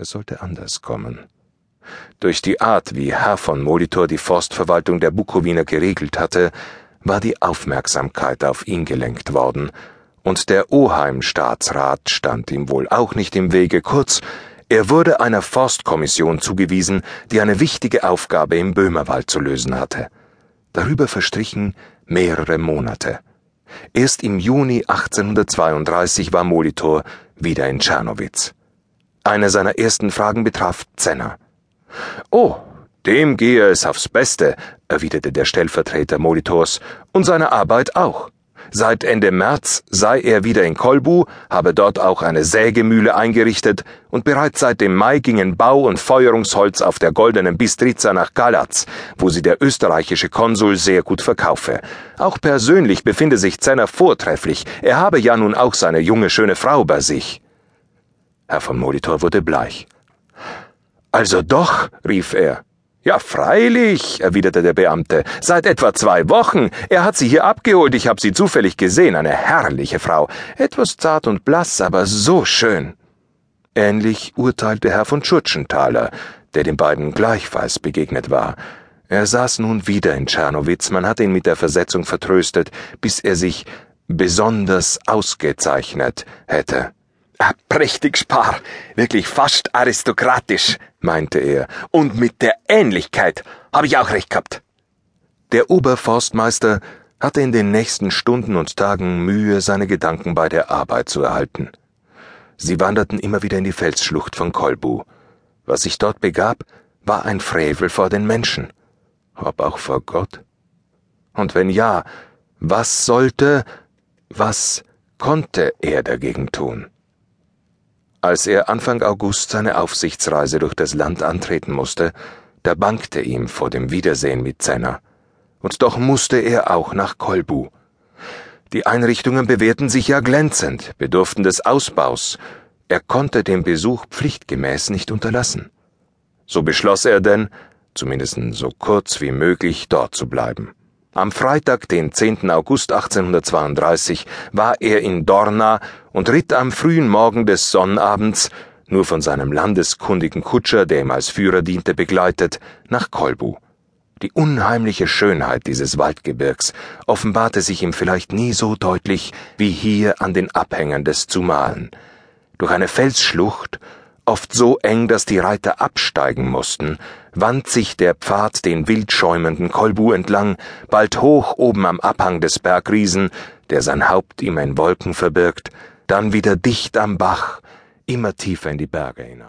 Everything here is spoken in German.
Es sollte anders kommen. Durch die Art, wie Herr von Molitor die Forstverwaltung der Bukowiner geregelt hatte, war die Aufmerksamkeit auf ihn gelenkt worden, und der Oheim-Staatsrat stand ihm wohl auch nicht im Wege, kurz, er wurde einer Forstkommission zugewiesen, die eine wichtige Aufgabe im Böhmerwald zu lösen hatte. Darüber verstrichen mehrere Monate. Erst im Juni 1832 war Molitor wieder in Tschernowitz. Eine seiner ersten Fragen betraf Zenner. Oh, dem gehe es aufs Beste, erwiderte der Stellvertreter Molitors, und seine Arbeit auch. Seit Ende März sei er wieder in Kolbu, habe dort auch eine Sägemühle eingerichtet und bereits seit dem Mai gingen Bau- und Feuerungsholz auf der goldenen Bistriza nach Galatz, wo sie der österreichische Konsul sehr gut verkaufe. Auch persönlich befinde sich Zenner vortrefflich, er habe ja nun auch seine junge schöne Frau bei sich. Herr von Molitor wurde bleich. Also doch, rief er. Ja, freilich, erwiderte der Beamte. Seit etwa zwei Wochen. Er hat sie hier abgeholt, ich habe sie zufällig gesehen, eine herrliche Frau. Etwas zart und blass, aber so schön. Ähnlich urteilte Herr von Schurtschenthaler, der den beiden gleichfalls begegnet war. Er saß nun wieder in Tschernowitz, man hatte ihn mit der Versetzung vertröstet, bis er sich besonders ausgezeichnet hätte. Prächtig Spar, wirklich fast aristokratisch, meinte er, und mit der Ähnlichkeit habe ich auch recht gehabt. Der Oberforstmeister hatte in den nächsten Stunden und Tagen Mühe, seine Gedanken bei der Arbeit zu erhalten. Sie wanderten immer wieder in die Felsschlucht von Kolbu. Was sich dort begab, war ein Frevel vor den Menschen, ob auch vor Gott. Und wenn ja, was sollte, was konnte er dagegen tun? Als er Anfang August seine Aufsichtsreise durch das Land antreten musste, da bangte ihm vor dem Wiedersehen mit Zenner. Und doch musste er auch nach Kolbu. Die Einrichtungen bewährten sich ja glänzend, bedurften des Ausbaus. Er konnte den Besuch pflichtgemäß nicht unterlassen. So beschloss er denn, zumindest so kurz wie möglich, dort zu bleiben. Am Freitag, den 10. August 1832, war er in Dorna und ritt am frühen Morgen des Sonnabends, nur von seinem landeskundigen Kutscher, der ihm als Führer diente, begleitet, nach Kolbu. Die unheimliche Schönheit dieses Waldgebirgs offenbarte sich ihm vielleicht nie so deutlich wie hier an den Abhängern des Zumalen. Durch eine Felsschlucht oft so eng, dass die Reiter absteigen mussten, wand sich der Pfad den wild schäumenden Kolbu entlang, bald hoch oben am Abhang des Bergriesen, der sein Haupt ihm in Wolken verbirgt, dann wieder dicht am Bach, immer tiefer in die Berge hinein.